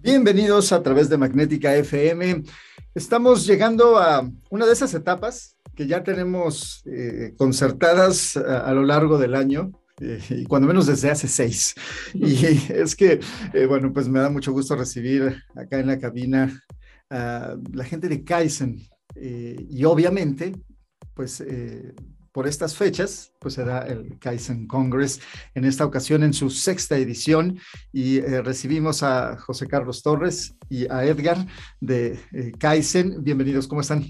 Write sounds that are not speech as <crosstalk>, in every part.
Bienvenidos a través de Magnética FM. Estamos llegando a una de esas etapas que ya tenemos eh, concertadas a, lo largo del año. Eh, y cuando menos desde hace seis. Y es que, eh, bueno, pues me da mucho gusto recibir acá en la cabina a la gente de Kaizen. y obviamente, pues por estas fechas, pues será el Kaizen Congress en esta ocasión en su sexta edición y eh, recibimos a José Carlos Torres y a Edgar de eh, Kaizen. Bienvenidos, ¿cómo están?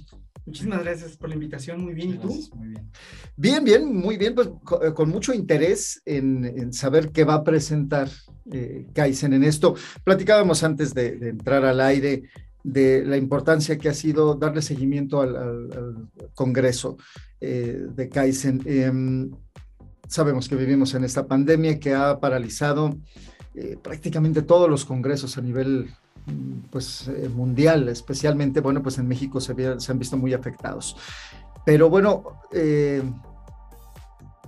Muchísimas gracias por la invitación, muy bien, ¿y tú? Muy bien. Bien, bien, muy bien, pues eh, con, mucho interés en, saber qué va a presentar Kaizen en esto. Platicábamos antes de, entrar al aire de la importancia que ha sido darle seguimiento al Congreso. Eh, de Kaizen. Em, sabemos que vivimos en esta pandemia que ha paralizado eh, prácticamente todos los congresos a nivel mm, pues, eh, mundial, especialmente, bueno, pues en México se, han visto muy afectados. Pero bueno,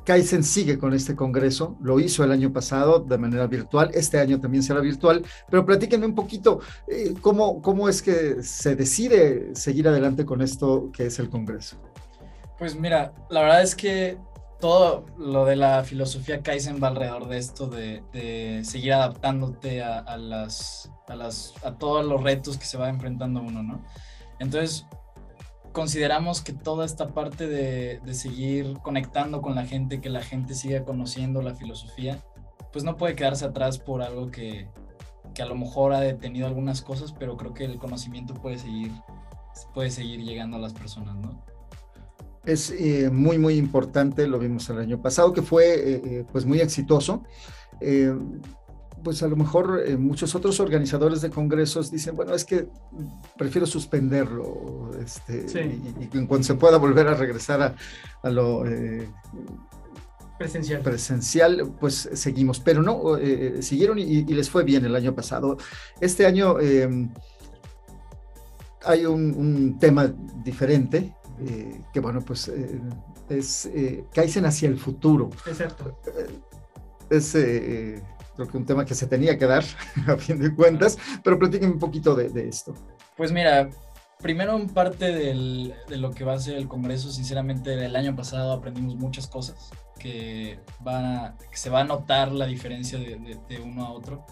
Kaizen sigue con este congreso, lo hizo el año pasado de manera virtual, este año también será virtual, pero platíquenme un poquito cómo, cómo es que se decide seguir adelante con esto que es el congreso. Pues mira, la verdad es que todo lo de la filosofía Kaizen va alrededor de esto, de, seguir adaptándote a, las, a, las, a todos los retos que se va enfrentando uno, ¿no? Entonces, consideramos que toda esta parte de, de, seguir conectando con la gente, que la gente siga conociendo la filosofía, pues no puede quedarse atrás por algo que, que a lo mejor ha detenido algunas cosas, pero creo que el conocimiento puede seguir, puede seguir llegando a las personas, ¿no? Es eh, muy, muy importante, lo vimos el año pasado, que fue eh, eh, pues muy exitoso. pues a lo mejor muchos otros organizadores de congresos dicen, bueno, es que prefiero suspenderlo este, y, en cuanto se pueda volver a regresar a, lo presencial. presencial, pues seguimos, pero no, siguieron y, les fue bien el año pasado. Este año hay un tema diferente, eh, que bueno, pues eh, es eh, Kaizen hacia el futuro. Exacto. Es creo que un tema que se tenía que dar <laughs> a fin de cuentas, pero platíquenme un poquito de, esto. Pues mira, primero en parte del, de lo que va a ser el Congreso, sinceramente del año pasado aprendimos muchas cosas que, van que se va a notar la diferencia de, de, uno a otro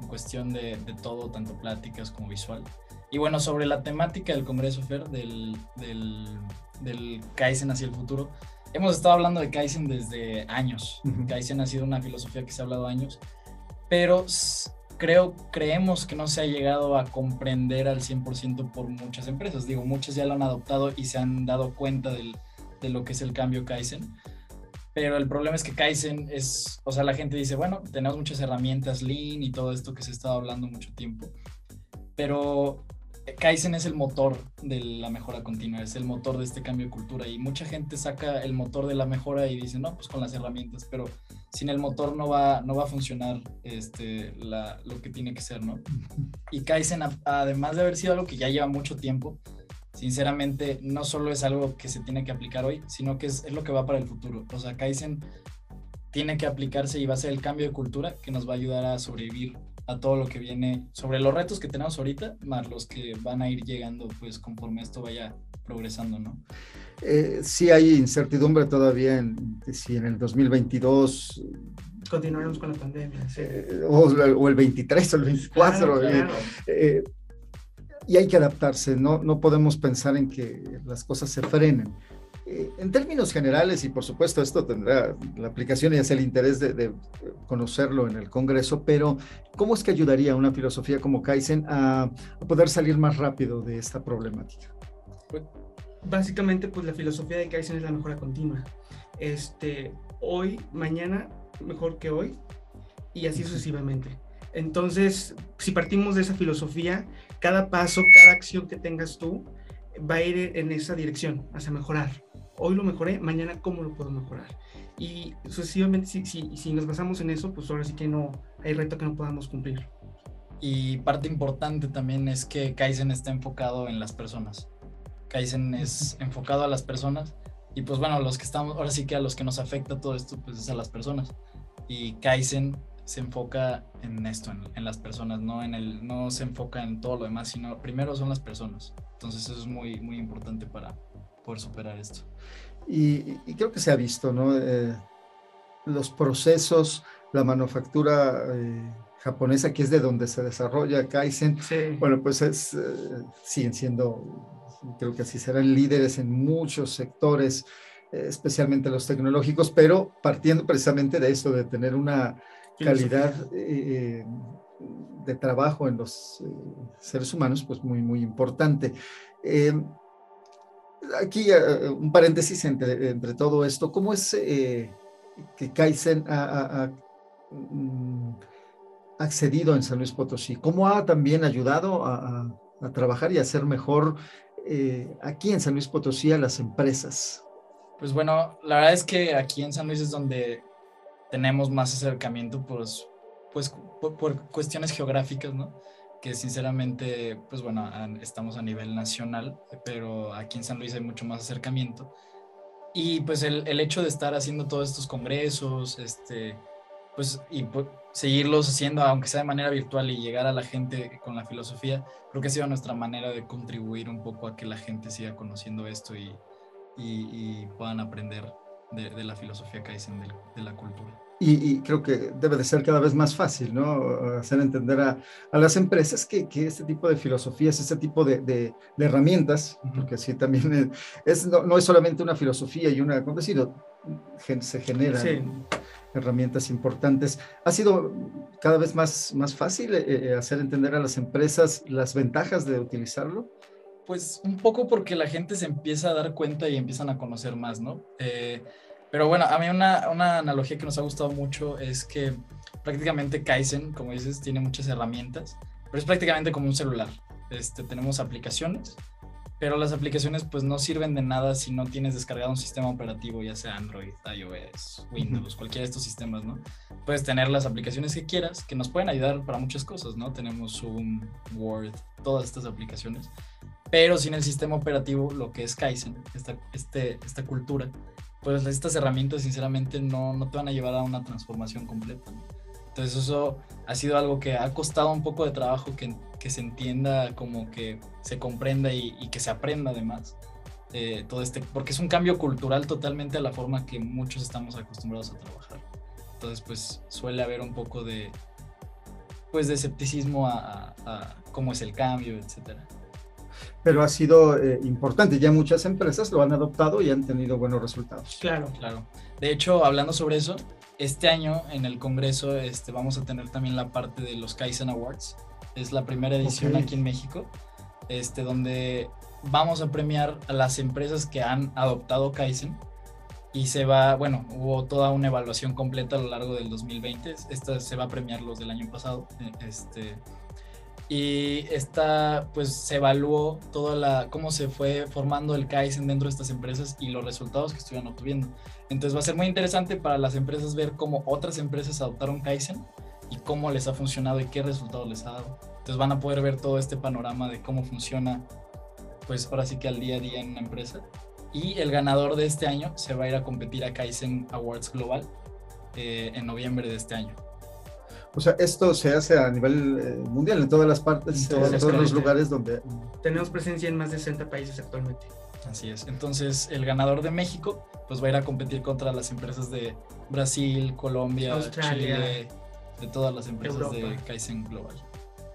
en cuestión de, todo, tanto pláticas como visual. Y bueno, sobre la temática del Congreso FER, del, del, del Kaizen hacia el futuro, hemos estado hablando de Kaizen desde años. Kaizen ha sido una filosofía que se ha hablado años, pero creo, creemos que no se ha llegado a comprender al 100% por muchas empresas. Digo, muchas ya lo han adoptado y se han dado cuenta del, de lo que es el cambio Kaizen. Pero el problema es que Kaizen es, o sea, la gente dice, bueno, tenemos muchas herramientas Lean y todo esto que se ha estado hablando mucho tiempo. Pero Kaizen es el motor de la mejora continua, es el motor de este cambio de cultura y mucha gente saca el motor de la mejora y dice, no, pues con las herramientas, pero sin el motor no va, no va a funcionar este, lo que tiene que ser, ¿no? <laughs> Y Kaizen, además de haber sido algo que ya lleva mucho tiempo, sinceramente no solo es algo que se tiene que aplicar hoy, sino que es, es lo que va para el futuro. O sea, Kaizen tiene que aplicarse y va a ser el cambio de cultura que nos va a ayudar a sobrevivir a todo lo que viene sobre los retos que tenemos ahorita, más los que van a ir llegando pues conforme esto vaya progresando, ¿no? Eh, sí hay incertidumbre todavía en si en el 2022 continuaremos con la pandemia, eh, o, el 23 o el 24. Eh, y hay que adaptarse, no, no podemos pensar en que las cosas se frenen. Eh, en términos generales, y por supuesto esto tendrá la aplicación y es el interés de, conocerlo en el Congreso, pero ¿cómo es que ayudaría una filosofía como Kaizen a, poder salir más rápido de esta problemática? Pues, básicamente, pues la filosofía de Kaizen es la mejora continua. Este, hoy, mañana, mejor que hoy, y así sucesivamente. Entonces, si partimos de esa filosofía, cada paso, cada acción que tengas tú va a ir en esa dirección, hacia mejorar hoy lo mejoré, mañana cómo lo puedo mejorar. Y sucesivamente, si, si, si nos basamos en eso, pues ahora sí que no hay reto que no podamos cumplir. Y parte importante también es que Kaizen está enfocado en las personas. Kaizen es enfocado a las personas y pues bueno, los que estamos, ahora sí que a los que nos afecta todo esto, pues es a las personas. Y Kaizen se enfoca en esto, en, las personas, no, en el, no se enfoca en todo lo demás, sino primero son las personas. Entonces eso es muy, muy importante para poder superar esto. Y, creo que se ha visto, ¿no? Eh, los procesos, la manufactura eh, japonesa, que es de donde se desarrolla Kaizen, bueno, pues es, eh, siguen siendo, creo que así serán líderes en muchos sectores, especialmente los tecnológicos, pero partiendo precisamente de eso, de tener una calidad de trabajo en los seres humanos, pues muy, muy importante. Eh, aquí un paréntesis entre, todo esto, ¿cómo es que Kaizen ha, mm, accedido en San Luis Potosí? ¿Cómo ha también ayudado a, trabajar y a hacer mejor aquí en San Luis Potosí a las empresas? Pues bueno, la verdad es que aquí en San Luis es donde tenemos más acercamiento pues, pues por, cuestiones geográficas, ¿no? Que sinceramente, pues bueno, estamos a nivel nacional, pero aquí en San Luis hay mucho más acercamiento. Y pues el, hecho de estar haciendo todos estos congresos, este, pues, y seguirlos haciendo, aunque sea de manera virtual, y llegar a la gente con la filosofía, creo que ha sido nuestra manera de contribuir un poco a que la gente siga conociendo esto y, y, y puedan aprender de, la filosofía Kaizen, de, de la cultura. Y, creo que debe de ser cada vez más fácil, ¿no? Hacer entender a, a las empresas que, que, este tipo de filosofías, este tipo de, de, herramientas, porque así también es, no, no, es solamente una filosofía y una, ¿cómo decirlo? Se generan herramientas importantes. ¿Ha sido cada vez más, más fácil eh, eh, hacer entender a las empresas las ventajas de utilizarlo? Pues un poco porque la gente se empieza a dar cuenta y empiezan a conocer más, ¿no? Eh, pero bueno, a mí una, una, analogía que nos ha gustado mucho es que prácticamente Kaizen, como dices, tiene muchas herramientas, pero es prácticamente como un celular. Este, tenemos aplicaciones, pero las aplicaciones pues no sirven de nada si no tienes descargado un sistema operativo, ya sea Android, iOS, Windows, cualquiera de estos sistemas, ¿no? Puedes tener las aplicaciones que quieras, que nos pueden ayudar para muchas cosas, ¿no? Tenemos Zoom, Word, todas estas aplicaciones, pero sin el sistema operativo, lo que es Kaizen, esta, este, esta cultura, pues estas herramientas sinceramente no, no te van a llevar a una transformación completa. Entonces eso ha sido algo que ha costado un poco de trabajo que, que se entienda, como que se comprenda y, y que se aprenda además. Eh, todo este, porque es un cambio cultural totalmente a la forma que muchos estamos acostumbrados a trabajar. Entonces, pues suele haber un poco de, pues, de escepticismo a, a, a cómo es el cambio, etcétera pero ha sido eh, importante. Ya muchas empresas lo han adoptado y han tenido buenos resultados. Claro, claro. De hecho, hablando sobre eso, este año en el Congreso este, vamos a tener también la parte de los Kaizen Awards. Es la primera edición aquí en México, este, donde vamos a premiar a las empresas que han adoptado Kaizen. Y se va, bueno, hubo toda una evaluación completa a lo largo del 2020. Esta se va a premiar los del año pasado. Este, y esta pues se evaluó toda la cómo se fue formando el Kaizen dentro de estas empresas y los resultados que estuvieron obteniendo. Entonces va a ser muy interesante para las empresas ver cómo otras empresas adoptaron Kaizen y cómo les ha funcionado y qué resultados les ha dado. Entonces van a poder ver todo este panorama de cómo funciona pues ahora sí que al día a día en una empresa. Y el ganador de este año se va a ir a competir a Kaizen Awards Global eh, en noviembre de este año. O sea, esto se hace a nivel eh, mundial, en todas las partes, en, todos los lugares donde... Tenemos presencia en más de 60 países actualmente. Así es. Entonces, el ganador de México, pues va a ir a competir contra las empresas de Brasil, Colombia, Australia, Chile, de todas las empresas de Kaizen Global.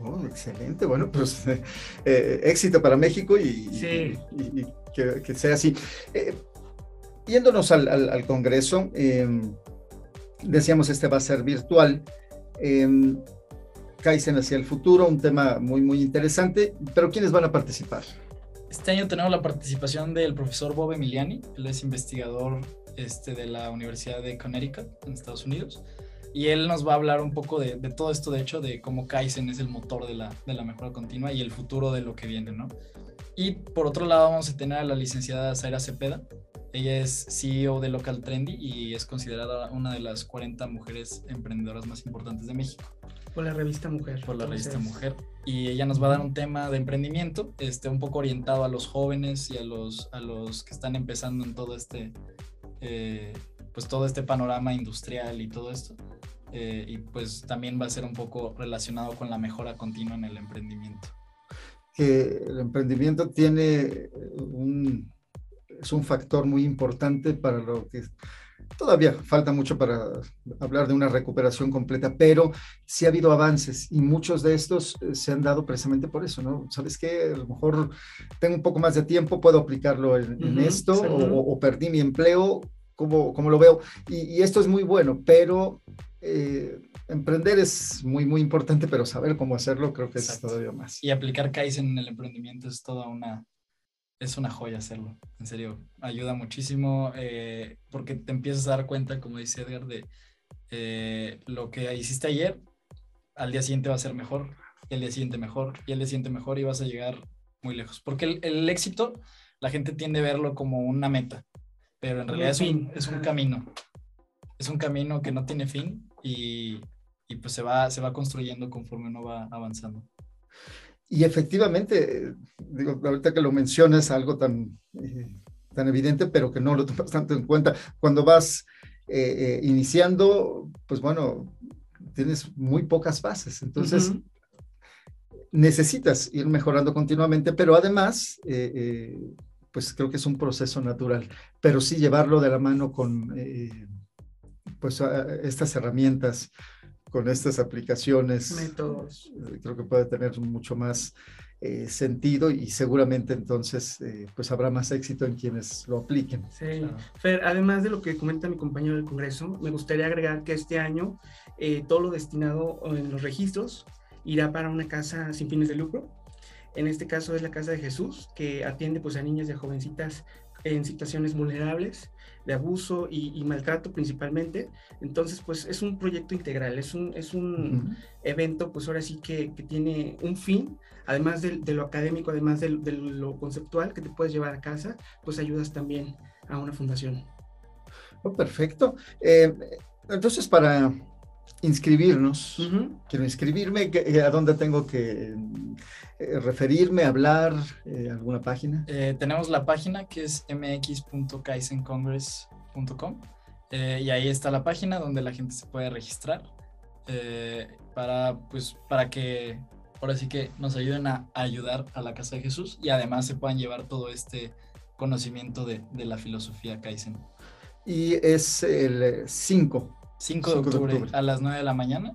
Oh, excelente. Bueno, pues <laughs> eh, éxito para México y, que, sea así. Eh, yéndonos al, al Congreso, decíamos este va a ser virtual. Eh, Kaizen hacia el futuro, un tema muy, muy interesante, pero ¿quiénes van a participar? Este año tenemos la participación del profesor Bob Emiliani, él es investigador este, de la Universidad de Connecticut en Estados Unidos, y él nos va a hablar un poco de, todo esto, de hecho, de cómo Kaizen es el motor de la, de la mejora continua y el futuro de lo que viene, ¿no? Y por otro lado vamos a tener a la licenciada Zaira Cepeda, ella es CEO de Local Trendy y es considerada una de las 40 mujeres emprendedoras más importantes de México. Por la revista Mujer. Por la revista Mujer. Y ella nos va a dar un tema de emprendimiento, este, un poco orientado a los jóvenes y a los, a los que están empezando en todo este, eh, pues todo este panorama industrial y todo esto. eh, y pues también va a ser un poco relacionado con la mejora continua en el emprendimiento. Que el emprendimiento tiene un, es un factor muy importante para lo que todavía falta mucho para hablar de una recuperación completa, pero sí ha habido avances y muchos de estos eh, se han dado precisamente por eso, ¿no? ¿Sabes qué? A lo mejor tengo un poco más de tiempo, puedo aplicarlo en, esto o, perdí mi empleo, ¿cómo, cómo lo veo? Y, esto es muy bueno, pero... Eh, emprender es muy, muy importante, pero saber cómo hacerlo creo que es todavía más. Y aplicar Kaizen en el emprendimiento es toda una, es una joya hacerlo, en serio, ayuda muchísimo eh, porque te empiezas a dar cuenta, como dice Edgar, de eh, lo que hiciste ayer, al día siguiente va a ser mejor, y al día siguiente mejor, y al día siguiente mejor, y vas a llegar muy lejos. Porque el, éxito, la gente tiende a verlo como una meta, pero en realidad es un, es un, camino, es un camino que no tiene fin y, y pues se va, se va construyendo conforme uno va avanzando. Y efectivamente, digo, ahorita que lo mencionas, algo tan, eh, tan evidente, pero que no lo tomas tanto en cuenta. Cuando vas eh, eh, iniciando, pues bueno, tienes muy pocas bases. Entonces, necesitas ir mejorando continuamente, pero además, pues creo que es un proceso natural. Pero sí llevarlo de la mano con pues estas herramientas con estas aplicaciones. Métodos. Eh, creo que puede tener mucho más eh, sentido y seguramente entonces eh, pues habrá más éxito en quienes lo apliquen. Sí. Fer, además de lo que comenta mi compañero del Congreso, me gustaría agregar que este año todo lo destinado en los registros irá para una casa sin fines de lucro. En este caso es la Casa de Jesús, que atiende pues a niñas y a jovencitas en situaciones vulnerables de abuso y, maltrato principalmente. Entonces, pues es un proyecto integral, es un, es un evento, pues ahora sí que, que, tiene un fin, además de, de lo académico, además de, de, lo conceptual que te puedes llevar a casa, pues ayudas también a una fundación. Oh, perfecto. Eh, entonces, para inscribirnos, quiero inscribirme, ¿a dónde tengo que eh, referirme, hablar, eh, alguna página? Eh, tenemos la página que es mx.kaizencongress.com y ahí está la página donde la gente se puede registrar para, pues, para que ahora sí que nos ayuden a, ayudar a la Casa de Jesús y además se puedan llevar todo este conocimiento de, de la filosofía Kaizen. Y es el 5 5 de, octubre, a las 9 de la mañana.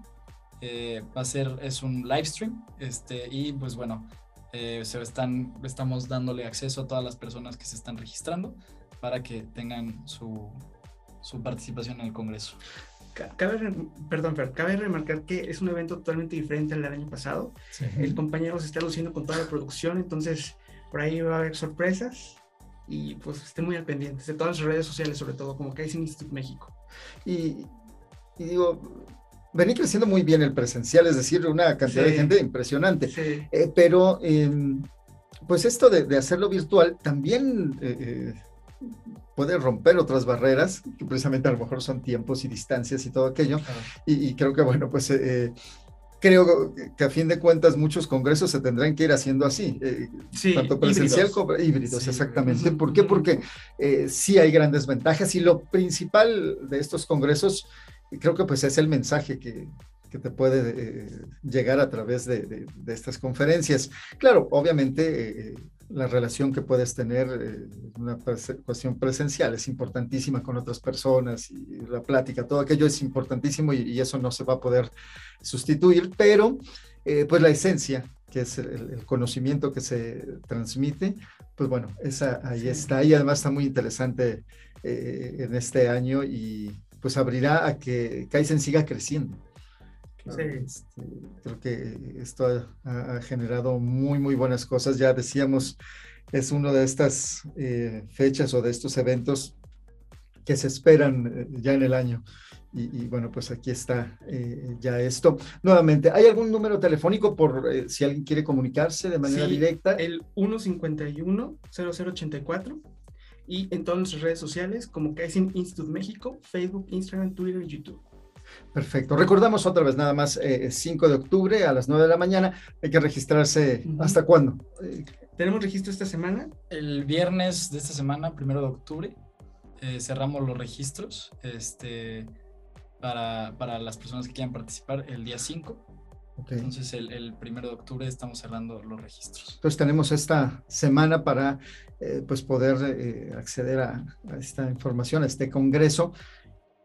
Eh, va a ser, es un live stream, este, y pues bueno, eh, se están, estamos dándole acceso a todas las personas que se están registrando para que tengan su, su participación en el Congreso. Cabe, perdón, Fer, cabe remarcar que es un evento totalmente diferente al del año pasado. El compañero se está luciendo con toda la producción, entonces por ahí va a haber sorpresas y pues estén muy al pendiente de todas las redes sociales, sobre todo como Kaizen Institute México. Y y digo, venía creciendo muy bien el presencial, es decir, una cantidad de gente impresionante. Eh, pero, em, pues esto de, hacerlo virtual también eh, eh, puede romper otras barreras, que precisamente a lo mejor son tiempos y distancias y todo aquello. Y, creo que, bueno, pues creo que a fin de cuentas muchos congresos se tendrán que ir haciendo así, tanto presencial como híbridos, exactamente. ¿Por qué? Porque sí hay grandes ventajas y lo principal de estos congresos y creo que pues es el mensaje que, que te puede eh, llegar a través de, de, estas conferencias. Claro, obviamente eh, la relación que puedes tener, eh, una cuestión presencial, es importantísima con otras personas y la plática, todo aquello es importantísimo y, eso no se va a poder sustituir, pero pues la esencia, que es el, conocimiento que se transmite, pues bueno, esa ahí está y además está muy interesante en este año y pues abrirá a que Kaizen siga creciendo. Este, creo que esto ha, generado muy, muy buenas cosas. Ya decíamos, es una de estas eh, fechas o de estos eventos que se esperan eh, ya en el año. Y, bueno, pues aquí está eh, ya esto. Nuevamente, ¿hay algún número telefónico por si alguien quiere comunicarse de manera directa? El 151-0084 y en todas nuestras redes sociales como Kaizen Institute México, Facebook, Instagram, Twitter y YouTube. Perfecto. Recordamos otra vez nada más, 5 eh, de octubre a las 9 de la mañana. Hay que registrarse. ¿Hasta cuándo? Tenemos registro esta semana. El viernes de esta semana, primero de octubre, eh, cerramos los registros. Este, para, para las personas que quieran participar el día 5. Entonces el, el, primero de octubre estamos cerrando los registros. Entonces tenemos esta semana para eh, pues poder eh, acceder a, a, esta información, a este congreso.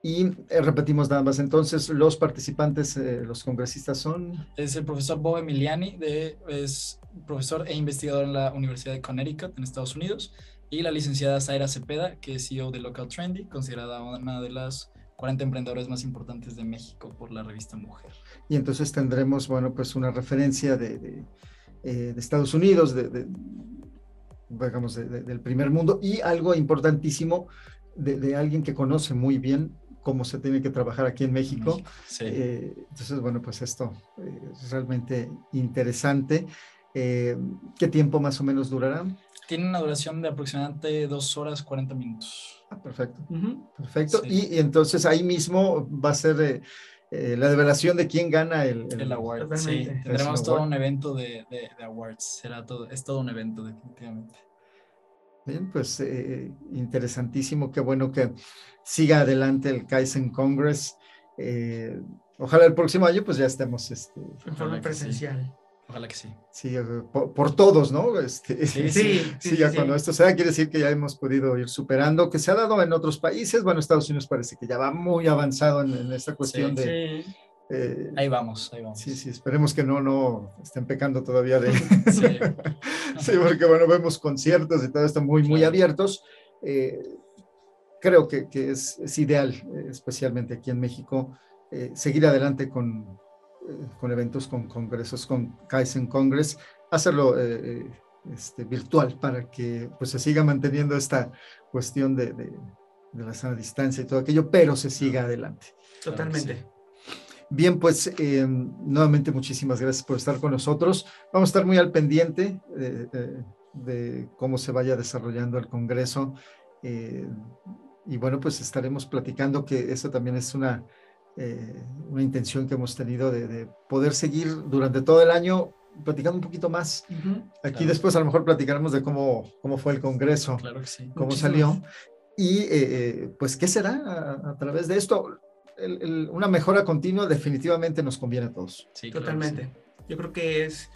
Y eh, repetimos nada más, entonces los participantes, eh, los congresistas son... Es el profesor Bob Emiliani, de, es profesor e investigador en la Universidad de Connecticut en Estados Unidos, y la licenciada Zaira Cepeda, que es CEO de Local Trendy, considerada una de las 40 emprendedores más importantes de México por la revista Mujer. Y entonces tendremos, bueno, pues una referencia de, de, eh, de Estados Unidos, de, de digamos, del primer mundo, y algo importantísimo de, alguien que conoce muy bien cómo se tiene que trabajar aquí en México. Sí. Eh, entonces, bueno, pues esto eh, es realmente interesante. Eh, ¿Qué tiempo más o menos durará? Tiene una duración de aproximadamente dos horas 40 minutos. Ah, perfecto. Uh -huh. Perfecto. Sí. Y, y, entonces ahí mismo va a ser eh, la develación de quién gana el, el, el award. Sí, tendremos todo un evento de, de, de, awards. Será todo, es todo un evento, definitivamente. Bien, pues eh, interesantísimo. Qué bueno que siga adelante el Kaizen Congress. Eh, ojalá el próximo año pues ya estemos este, en forma presencial. Sí. Ojalá que sí. Sí, por, por todos, ¿no? Este, sí, sí, sí, ya cuando esto sea, quiere decir que ya hemos podido ir superando, que se ha dado en otros países. Bueno, Estados Unidos parece que ya va muy avanzado en, en esta cuestión de, eh, ahí vamos, ahí vamos. Sí, sí, esperemos que no, no estén pecando todavía de... <laughs> <laughs> sí. sí, porque bueno, vemos conciertos y todo esto muy, muy abiertos. Eh, creo que, que es, es, ideal, especialmente aquí en México, eh, seguir adelante con, eh, con eventos, con congresos, con Kaizen Congress, hacerlo eh, este, virtual para que pues, se siga manteniendo esta cuestión de, de, de la sana distancia y todo aquello, pero se siga adelante. Totalmente. Sí. Bien, pues eh, nuevamente muchísimas gracias por estar con nosotros. Vamos a estar muy al pendiente de, de, de cómo se vaya desarrollando el Congreso. Eh, y bueno, pues estaremos platicando que eso también es una, eh, una intención que hemos tenido de, de, poder seguir durante todo el año platicando un poquito más. Uh -huh, Aquí claro. después a lo mejor platicaremos de cómo, cómo fue el Congreso, claro que sí. cómo Muchísimas. salió. Y eh, pues, ¿qué será a, a través de esto? el, el, una mejora continua definitivamente nos conviene a todos. Sí, Totalmente. Claro, sí. Yo creo que es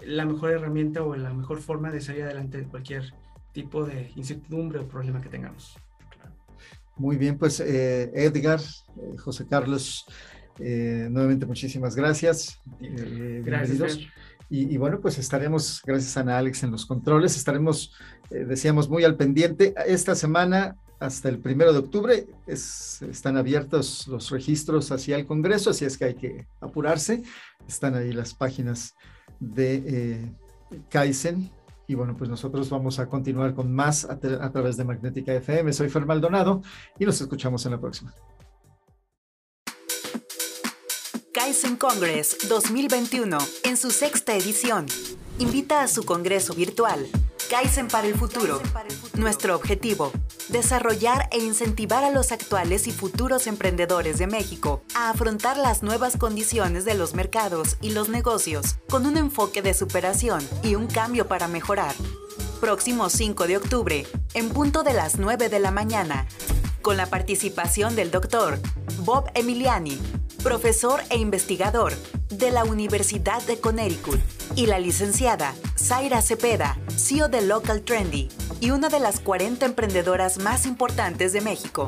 la mejor herramienta o la mejor forma de salir adelante de cualquier tipo de incertidumbre o problema que tengamos. Muy bien, pues eh, Edgar, eh, José Carlos, eh, nuevamente muchísimas gracias. Eh, gracias. Y, y, bueno, pues estaremos, gracias a Ana Alex en los controles, estaremos, eh, decíamos, muy al pendiente. Esta semana hasta el primero de octubre es, están abiertos los registros hacia el Congreso, así es que hay que apurarse. Están ahí las páginas de Kaizen. Y bueno, pues nosotros vamos a continuar con más a, través de Magnética FM. Soy Fer Maldonado y nos escuchamos en la próxima. Kaizen Congress 2021 en su sexta edición. Invita a su congreso virtual Kaizen para el futuro. Nuestro objetivo, desarrollar e incentivar a los actuales y futuros emprendedores de México a afrontar las nuevas condiciones de los mercados y los negocios con un enfoque de superación y un cambio para mejorar. Próximo 5 de octubre, en punto de las 9 de la mañana, con la participación del doctor Bob Emiliani, profesor e investigador de la Universidad de Connecticut, y la licenciada Zaira Cepeda, CEO de Local Trendy y una de las 40 emprendedoras más importantes de México.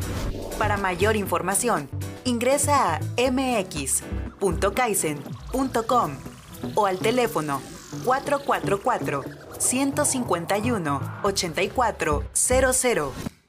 Para mayor información, ingresa a mx.kaizen.com o al teléfono 444 151 8400